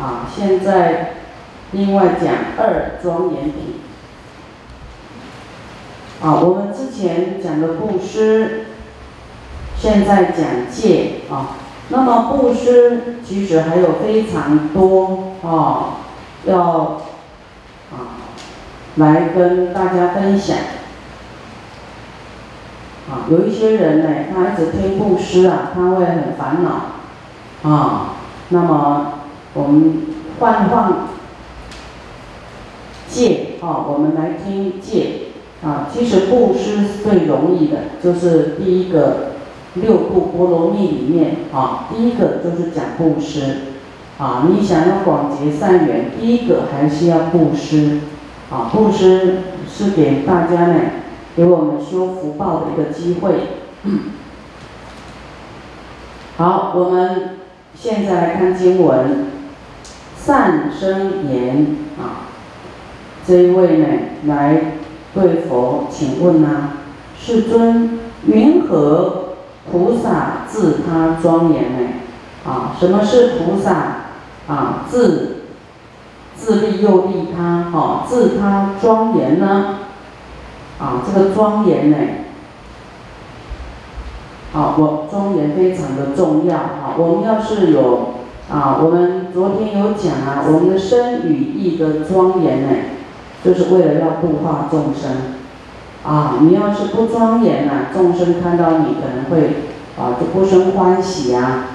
啊，现在另外讲二庄严品。啊，我们之前讲的布施，现在讲戒啊。那么布施其实还有非常多啊，要啊来跟大家分享。啊，有一些人呢，他一直听布施啊，他会很烦恼啊。那么我们换换戒啊，我们来听戒。啊，其实布施是最容易的，就是第一个六度波罗蜜里面啊，第一个就是讲布施啊。你想要广结善缘，第一个还是要布施啊。布施是给大家呢，给我们修福报的一个机会。好，我们现在来看经文，善生言啊，这一位呢来。对佛，请问呐，世尊，云何菩萨自他庄严呢？啊，什么是菩萨？啊，自自利又利他，哈，自他庄严呢？啊，这个庄严呢？啊，我庄严非常的重要，啊，我们要是有啊，我们昨天有讲啊，我们的身语意的庄严呢？就是为了要度化众生，啊，你要是不庄严呐，众生看到你可能会啊就不生欢喜啊，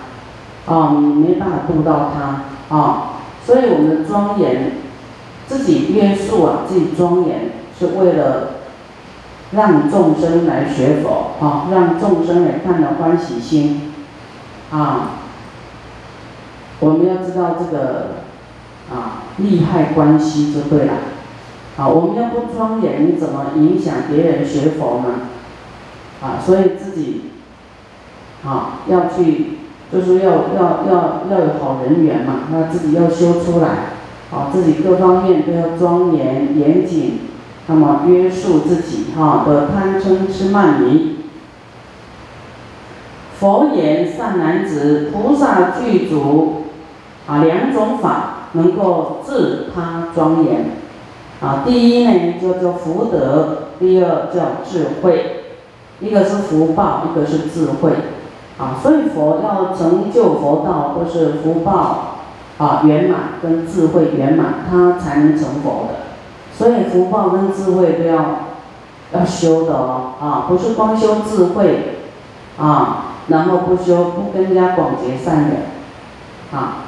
啊，你没办法度到他。啊，所以我们的庄严，自己约束啊，自己庄严，是为了让众生来学佛啊，让众生来看到欢喜心，啊，我们要知道这个啊利害关系就对了。啊，我们要不庄严，怎么影响别人学佛呢？啊，所以自己啊要去，就是要要要要有好人缘嘛，那自己要修出来，啊，自己各方面都要庄严严谨，那么约束自己哈的贪嗔痴慢疑。佛言善男子，菩萨具足啊两种法，能够自他庄严。啊，第一呢叫做福德，第二叫智慧，一个是福报，一个是智慧，啊，所以佛要成就佛道，都是福报啊圆满跟智慧圆满，他才能成佛的。所以福报跟智慧都要要修的哦，啊，不是光修智慧啊，然后不修不跟人家广结善缘，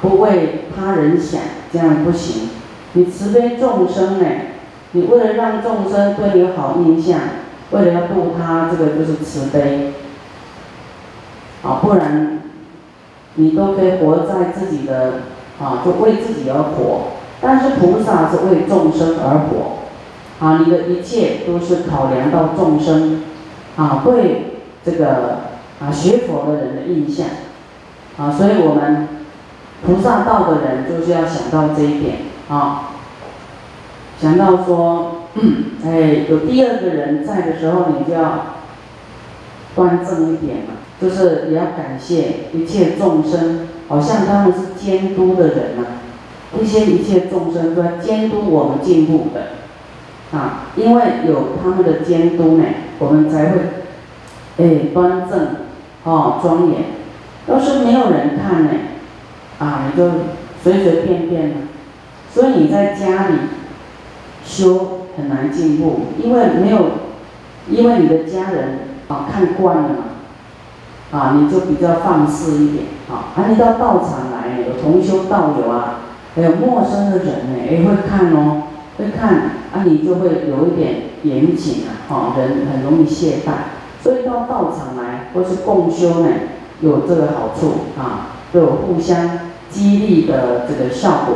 不为他人想，这样不行。你慈悲众生呢？你为了让众生对你有好印象，为了要度他，这个就是慈悲。啊，不然你都可以活在自己的啊，就为自己而活。但是菩萨是为众生而活。啊，你的一切都是考量到众生啊，对这个啊学佛的人的印象。啊，所以我们菩萨道的人就是要想到这一点啊。想到说，哎，有第二个人在的时候，你就要端正一点嘛，就是也要感谢一切众生，好像他们是监督的人呐，这些一切众生都在监督我们进步的，啊，因为有他们的监督呢，我们才会，哎，端正，哦，庄严。要是没有人看呢，啊，你就随随便便，所以你在家里。修很难进步，因为没有，因为你的家人啊看惯了嘛，啊你就比较放肆一点啊，而你到道场来，有同修道友啊，还有陌生的人呢，也会看哦，会看啊你就会有一点严谨啊，哈人很容易懈怠，所以到道场来或是共修呢，有这个好处啊，都有互相激励的这个效果。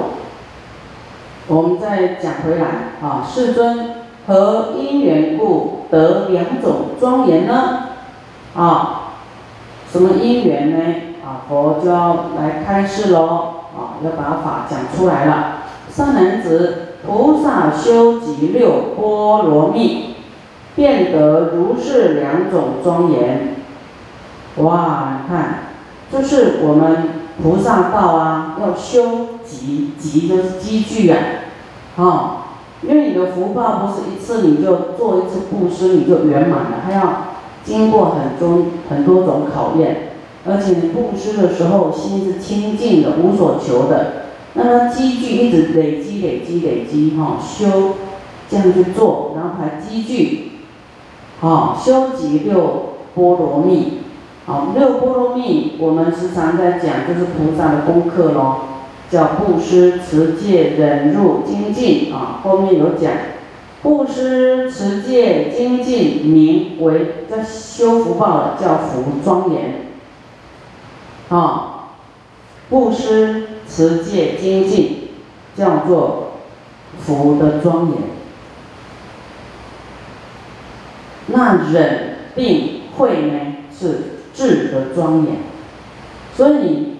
我们再讲回来啊，世尊何因缘故得两种庄严呢？啊，什么因缘呢？啊，佛就要来开示喽，啊，要把法讲出来了。善男子，菩萨修集六波罗蜜，便得如是两种庄严。哇，你看，就是我们菩萨道啊，要修集，集就是积聚啊，哦，因为你的福报不是一次你就做一次布施你就圆满了，还要经过很多很多种考验，而且你布施的时候心是清净的，无所求的，那么积聚一直累积累积累积哈，修这样去做，然后还积聚，好修集六波罗蜜。好，六波罗蜜，我们时常在讲，就是菩萨的功课咯，叫布施、持戒、忍辱、精进啊。后面有讲，布施、持戒、精进，名为叫修福报的，叫福庄严。啊，布施、持戒、精进，叫做福的庄严。那忍并会呢是？智的庄严，所以你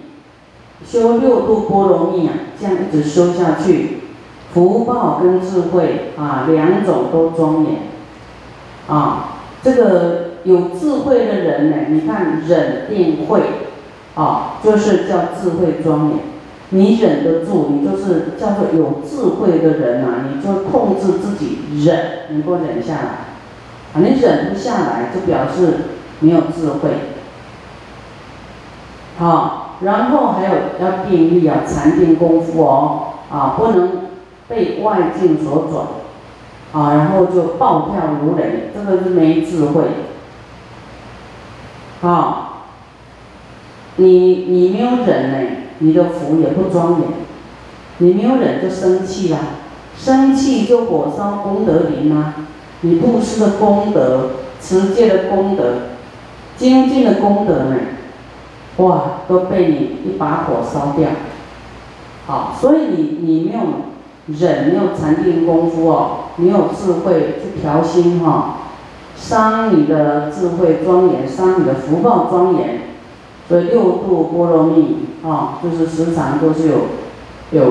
修六度波罗蜜啊，这样一直修下去，福报跟智慧啊两种都庄严啊。这个有智慧的人呢，你看忍定慧啊，就是叫智慧庄严。你忍得住，你就是叫做有智慧的人呐，你就控制自己忍，能够忍下来啊。你忍不下来，就表示没有智慧。好，然后还有要定力啊，禅定功夫哦，啊，不能被外境所转，啊，然后就暴跳如雷，这个是没智慧。好，你你没有忍呢，你的福也不庄严，你没有忍就生气啦，生气就火烧功德林啊，你布施的功德、持戒的功德、精进的功德呢？哇，都被你一把火烧掉，好，所以你你没有忍，没有禅定功夫哦，没有智慧去调心哈，伤你的智慧庄严，伤你的福报庄严，所以六度波罗蜜啊，就是时常都是有有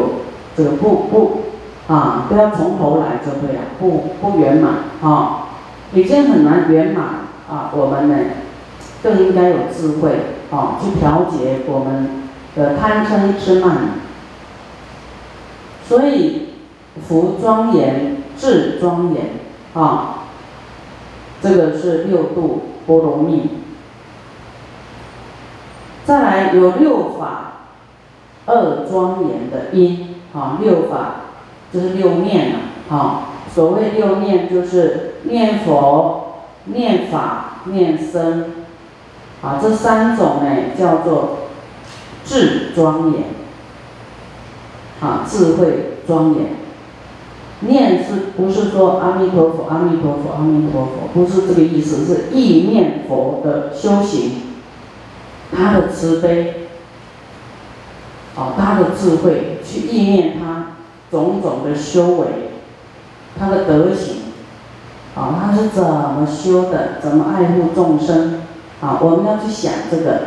这个不不啊，都要从头来就对了，不不圆满啊，已经很难圆满啊，我们呢更应该有智慧。啊，去调节我们的贪嗔痴慢，所以福庄严，智庄严，啊，这个是六度波罗蜜。再来有六法，二庄严的因，啊，六法就是六念了，啊，所谓六念就是念佛、念法、念僧。啊，这三种呢叫做智庄严，啊，智慧庄严。念是不是说阿弥陀佛，阿弥陀佛，阿弥陀佛？不是这个意思，是意念佛的修行，他的慈悲，啊，他的智慧，去意念他种种的修为，他的德行，啊，他是怎么修的？怎么爱护众生？啊，我们要去想这个，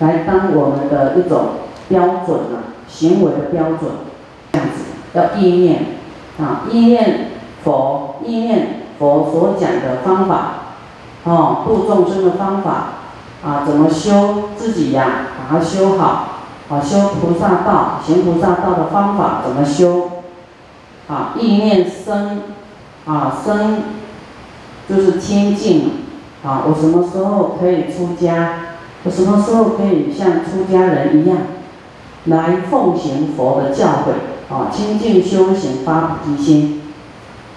来当我们的一种标准啊，行为的标准，这样子要意念，啊，意念佛，意念佛所讲的方法，哦，度众生的方法，啊，怎么修自己呀？把它修好，啊，修菩萨道，行菩萨道的方法怎么修？啊，意念生，啊，生就是清净。啊，我什么时候可以出家？我什么时候可以像出家人一样，来奉行佛的教诲？啊，清净修行发菩提心，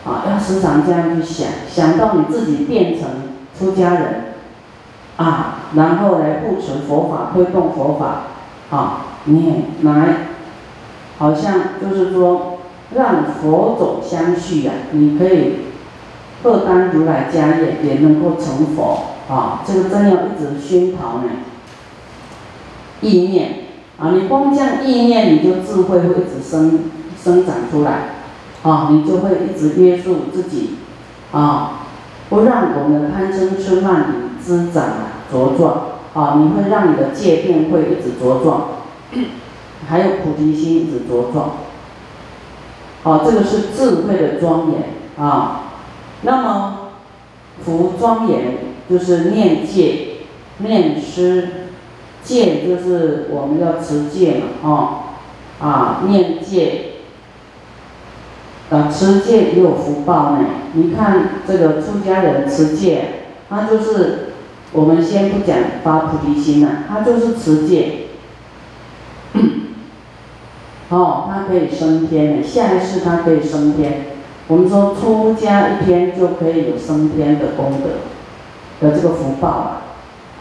啊，要时常这样去想，想到你自己变成出家人，啊，然后来布持佛法，推动佛法，啊，你来，好像就是说让佛种相续呀，你可以。各当如来家业，也能够成佛啊！这个真要一直熏陶呢。意念啊，你光这样意念，你就智慧会一直生生长出来啊！你就会一直约束自己啊，不让我们的贪嗔痴慢疑滋长茁壮啊！你会让你的戒定会一直茁壮，还有菩提心一直茁壮。好，这个是智慧的庄严啊！那么，福庄严就是念戒、念师、戒就是我们要持戒嘛，哦，啊，念戒，啊，持戒也有福报呢。你看这个出家人持戒，他就是我们先不讲发菩提心了，他就是持戒，哦，他可以升天的，下一世他可以升天。我们说出家一天就可以有升天的功德的这个福报了，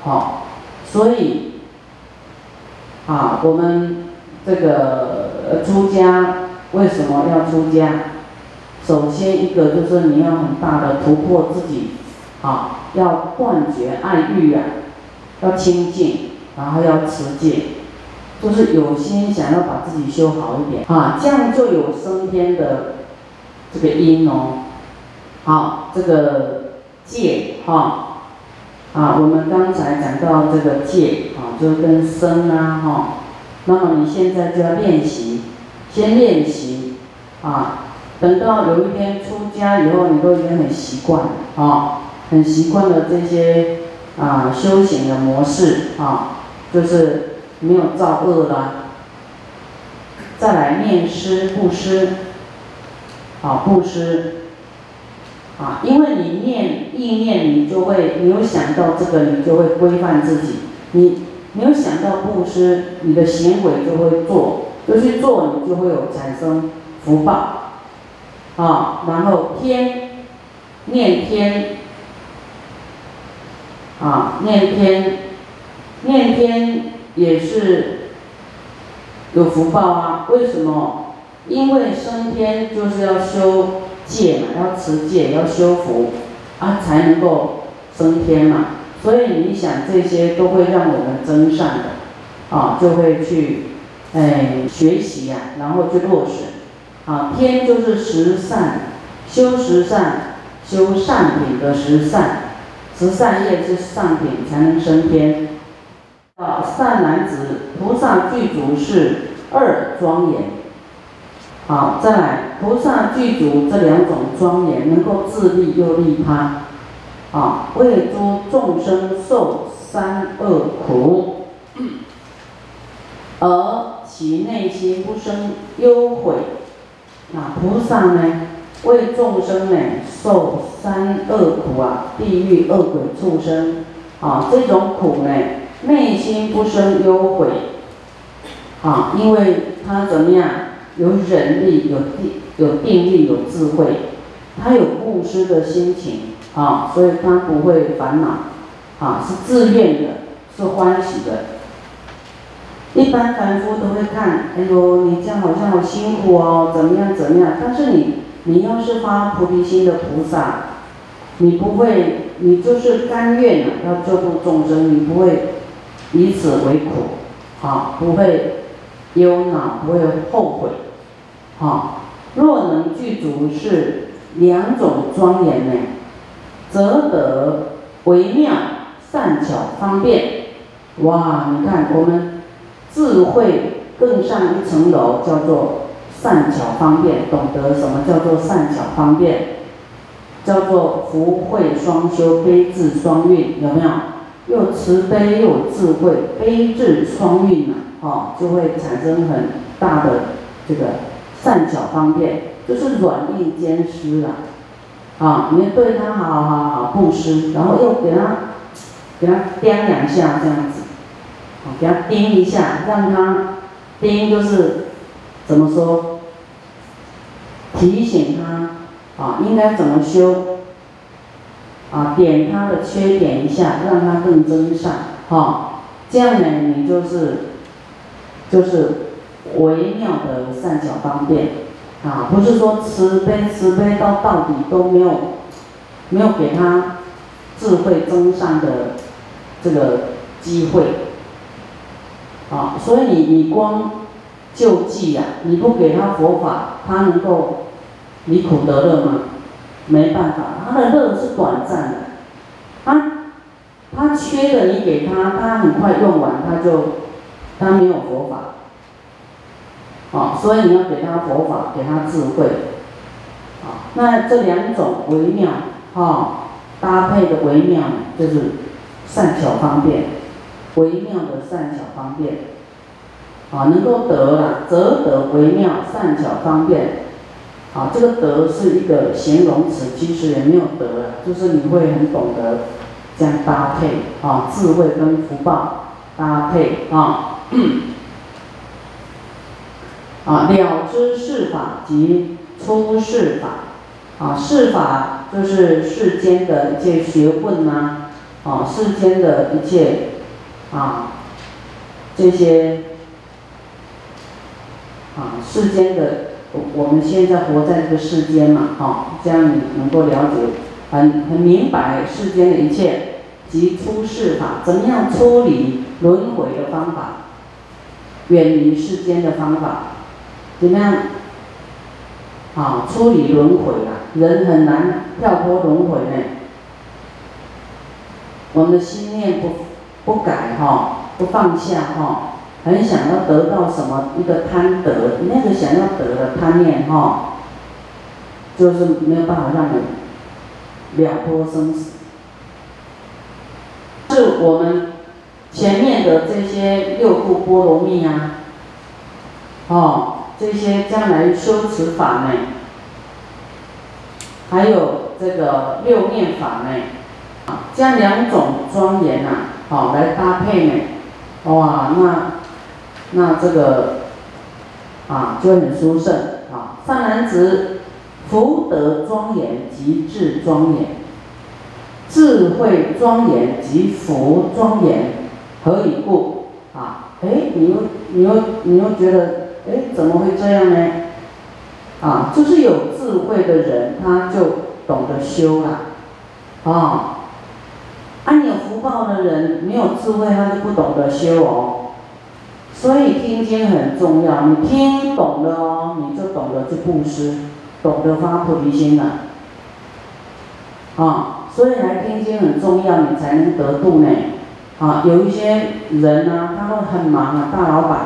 好，所以。啊，我们这个出家为什么要出家？首先一个就是你要很大的突破自己，啊，要断绝爱欲啊，要清净，然后要持戒，就是有心想要把自己修好一点啊，这样就有升天的这个因哦。好，这个戒哈。啊，我们刚才讲到这个戒啊，就跟生啊哈，那么你现在就要练习，先练习啊，等到有一天出家以后，你都已经很习惯啊，很习惯了这些啊修行的模式啊，就是没有造恶了，再来念施布施，啊布施。啊，因为你念意念，你就会，你有想到这个，你就会规范自己。你没有想到布施，你的行为就会做，就去做，你就会有产生福报。啊，然后天，念天，啊，念天，念天也是有福报啊。为什么？因为升天就是要修。戒嘛，要持戒，要修福，啊，才能够升天嘛。所以你想这些都会让我们增善的，啊，就会去，哎，学习呀，然后去落实。啊，天就是十善，修十善，修善品的十善，十善业是善品才能升天。啊，善男子，菩萨具足是二庄严。好，再来，菩萨具足这两种庄严，能够自利又利他，啊，为诸众生受三恶苦，而其内心不生忧悔。那菩萨呢，为众生呢受三恶苦啊，地狱恶鬼畜生，啊，这种苦呢，内心不生忧悔，啊，因为他怎么样？有忍力，有定，有定力，有智慧，他有布施的心情啊，所以他不会烦恼，啊，是自愿的，是欢喜的。一般凡夫都会看，哎呦，你这样好像好辛苦哦，怎么样怎么样？但是你，你要是发菩提心的菩萨，你不会，你就是甘愿的要救度众生，你不会以此为苦，啊，不会忧恼，不会后悔。好，若能具足是两种庄严呢，则得微妙善巧方便。哇，你看我们智慧更上一层楼，叫做善巧方便，懂得什么叫做善巧方便？叫做福慧双修，悲智双运，有没有？又慈悲又智慧，悲智双运啊，哦，就会产生很大的这个。善巧方便，就是软硬兼施啦，啊，你对他好好好布施，然后又给他给他掂两下这样子，啊，给他盯一下，让他盯就是怎么说，提醒他啊应该怎么修，啊点他的缺点一下，让他更增善，哈，这样呢你就是就是。微妙的善巧方便，啊，不是说慈悲慈悲到到底都没有，没有给他智慧增上的这个机会，啊，所以你你光救济呀，你不给他佛法，他能够离苦得乐吗？没办法，他的乐是短暂的，他他缺的你给他，他很快用完，他就他没有佛法。啊，所以你要给他佛法，给他智慧，啊，那这两种微妙，哈，搭配的微妙就是善巧方便，微妙的善巧方便，啊，能够得了，则得微妙善巧方便，啊，这个得是一个形容词，其实也没有得了，就是你会很懂得这样搭配，啊，智慧跟福报搭配，啊，啊，了知世法及出世法，啊，世法就是世间的一切学问呐。啊，世间的一切，啊，这些，啊，世间的，我我们现在活在这个世间嘛，啊，这样你能够了解，很很明白世间的一切及出世法，怎么样处理轮回的方法，远离世间的方法，怎么样，啊，处理轮回啊，人很难跳脱轮回呢。我们的心念不不改哈，不放下哈，很想要得到什么一个贪得，那个想要得的贪念哈，就是没有办法让你了脱生死。是我们前面的这些六度波罗蜜啊，哦，这些将来修持法呢，还有这个六念法呢。啊将两种庄严呐，好来搭配呢，哇，那那这个啊就很殊胜啊。善男子，福德庄严即智庄严，智慧庄严及福庄严，何以故？啊，哎，你又你又你又觉得，哎，怎么会这样呢？啊，就是有智慧的人，他就懂得修了，啊。啊，你有福报的人，没有智慧，他就不懂得修哦。所以听经很重要，你听懂了哦，你就懂得去布施，懂得发菩提心了。啊，所以来听经很重要，你才能得度呢。啊，有一些人呢，他会很忙啊，大老板，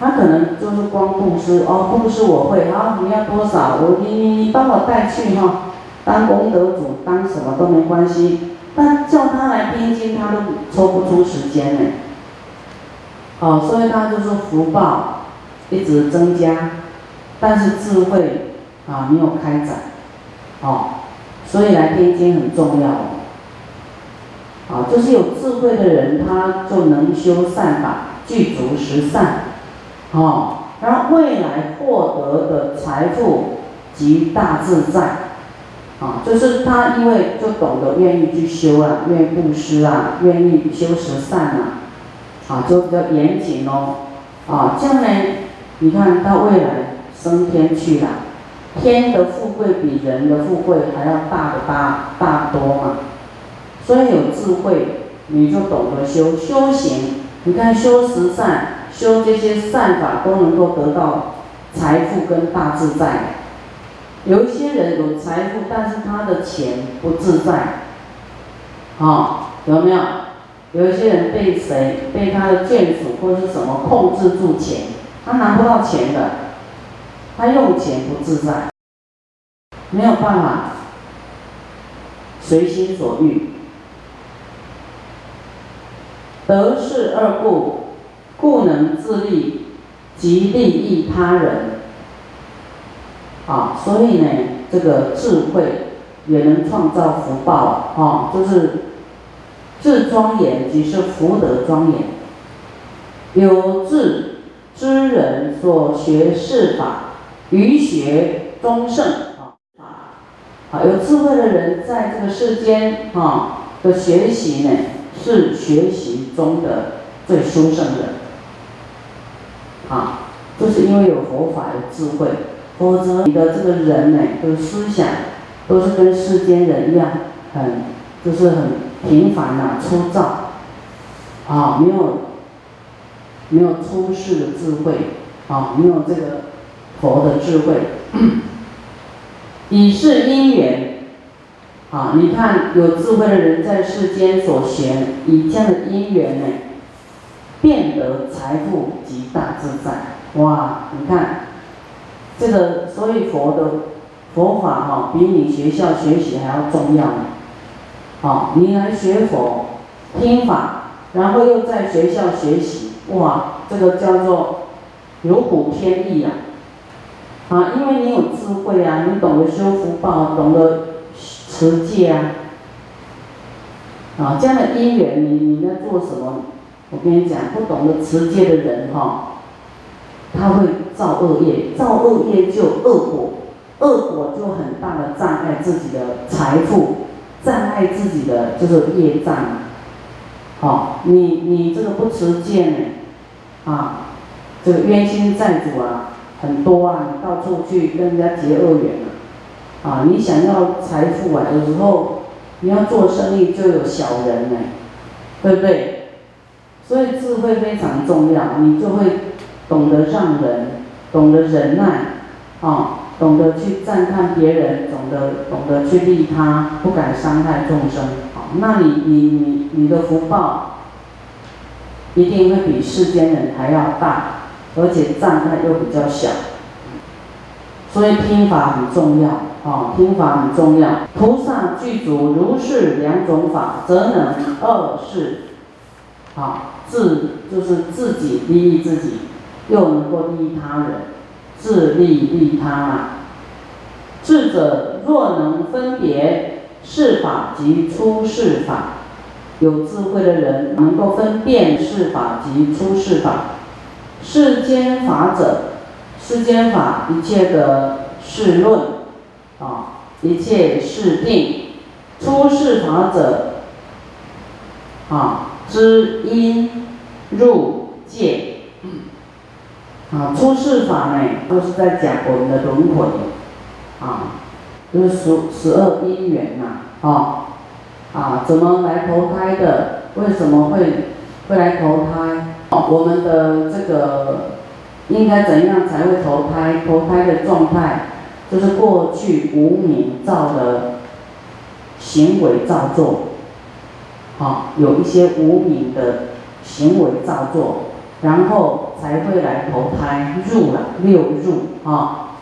他可能就是光布施哦，布施我会，啊，你要多少，我你你你帮我带去哈，当功德主，当什么都没关系。但叫他来听经，他都抽不出时间呢。哦，所以他就说福报一直增加，但是智慧啊没有开展，哦，所以来听经很重要。啊，就是有智慧的人，他就能修善法，具足十善，哦，然后未来获得的财富及大自在。啊，就是他，因为就懂得愿意去修啊，愿意布施啊，愿意修十善啊，啊，就比较严谨哦。啊，将来你看到未来升天去了，天的富贵比人的富贵还要大的大大多嘛。所以有智慧，你就懂得修修行。你看修十善，修这些善法都能够得到财富跟大自在。有一些人有财富，但是他的钱不自在，啊，有没有？有一些人被谁被他的眷属或者是什么控制住钱，他拿不到钱的，他用钱不自在，没有办法随心所欲。得势二故，故能自立及利益他人。啊，所以呢，这个智慧也能创造福报啊，就是智庄严即是福德庄严。有智之人所学是法，于学终胜啊。啊，有智慧的人在这个世间啊的学习呢，是学习中的最殊胜的。啊，就是因为有佛法，有智慧。否则，你的这个人呢，的思想都是跟世间人一样，很就是很平凡呐、粗糙，啊，没有没有出世的智慧，啊，没有这个佛的智慧，以是因缘，啊，你看有智慧的人在世间所学，以这样的因缘呢，变得财富极大自在，哇，你看。这个，所以佛的佛法哈，比你学校学习还要重要。好，你来学佛，听法，然后又在学校学习，哇，这个叫做如虎添翼啊！啊，因为你有智慧啊，你懂得修福报，懂得持戒啊，啊，这样的因缘，你你在做什么？我跟你讲，不懂得持戒的人哈，他会造恶业，造恶业就恶果，恶果就很大的障碍自己的财富，障碍自己的就是业障。好，你你这个不持戒呢，啊，这个冤亲债主啊很多啊，你到处去跟人家结恶缘啊，啊，你想要财富啊，有时候你要做生意就有小人呢，对不对？所以智慧非常重要，你就会懂得让人，懂得忍耐，啊，懂得去赞叹别人，懂得懂得去利他，不敢伤害众生，好，那你你你你的福报一定会比世间人还要大，而且障碍又比较小。所以听法很重要，啊，听法很重要。菩萨具足如是两种法，则能二世。好，自就是自己利益自己，又能够利益他人，自利利他啊。智者若能分别是法及出世法，有智慧的人能够分辨是法及出世法。世间法者，世间法一切的世论，啊，一切世定。出世法者，啊。知因入界，啊，出世法呢，都是在讲我们的轮回，啊，就是十十二因缘嘛，啊，啊，怎么来投胎的？为什么会会来投胎？我们的这个应该怎样才会投胎？投胎的状态就是过去无名造的行为造作。啊，有一些无名的行为造作，然后才会来投胎入了六入啊。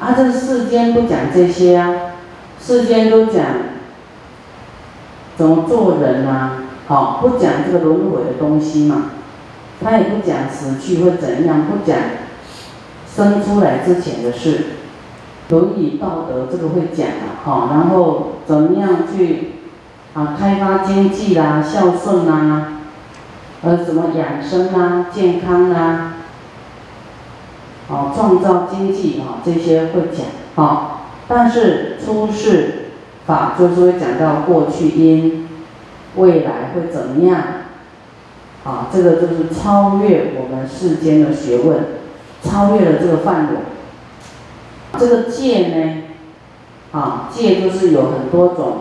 啊，这世间不讲这些啊，世间都讲怎么做人啊，好不讲这个轮回的东西嘛。他也不讲死去会怎样，不讲生出来之前的事。伦理道德这个会讲啊，好，然后怎么样去。啊，开发经济啦，孝顺啦，呃，什么养生啦，健康啦，哦，创造经济啊，这些会讲啊。但是出世法就是会讲到过去因，未来会怎么样？啊，这个就是超越我们世间的学问，超越了这个范围。这个戒呢，啊，戒就是有很多种。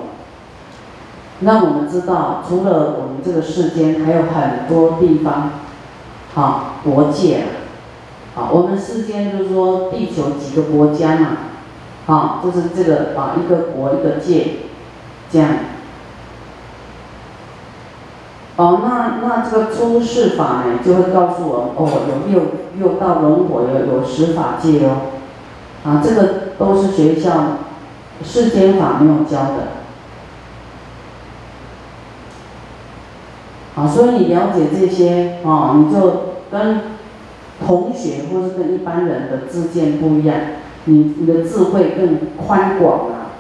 让我们知道，除了我们这个世间，还有很多地方，好国界，好，我们世间就是说地球几个国家嘛，好，就是这个啊一个国一个界，这样。哦，那那这个出世法呢，就会告诉我们，哦，有六六道轮回，有有十法界哦，啊，这个都是学校世间法没有教的。啊，所以你了解这些啊，你就跟同学或是跟一般人的自见不一样，你你的智慧更宽广了。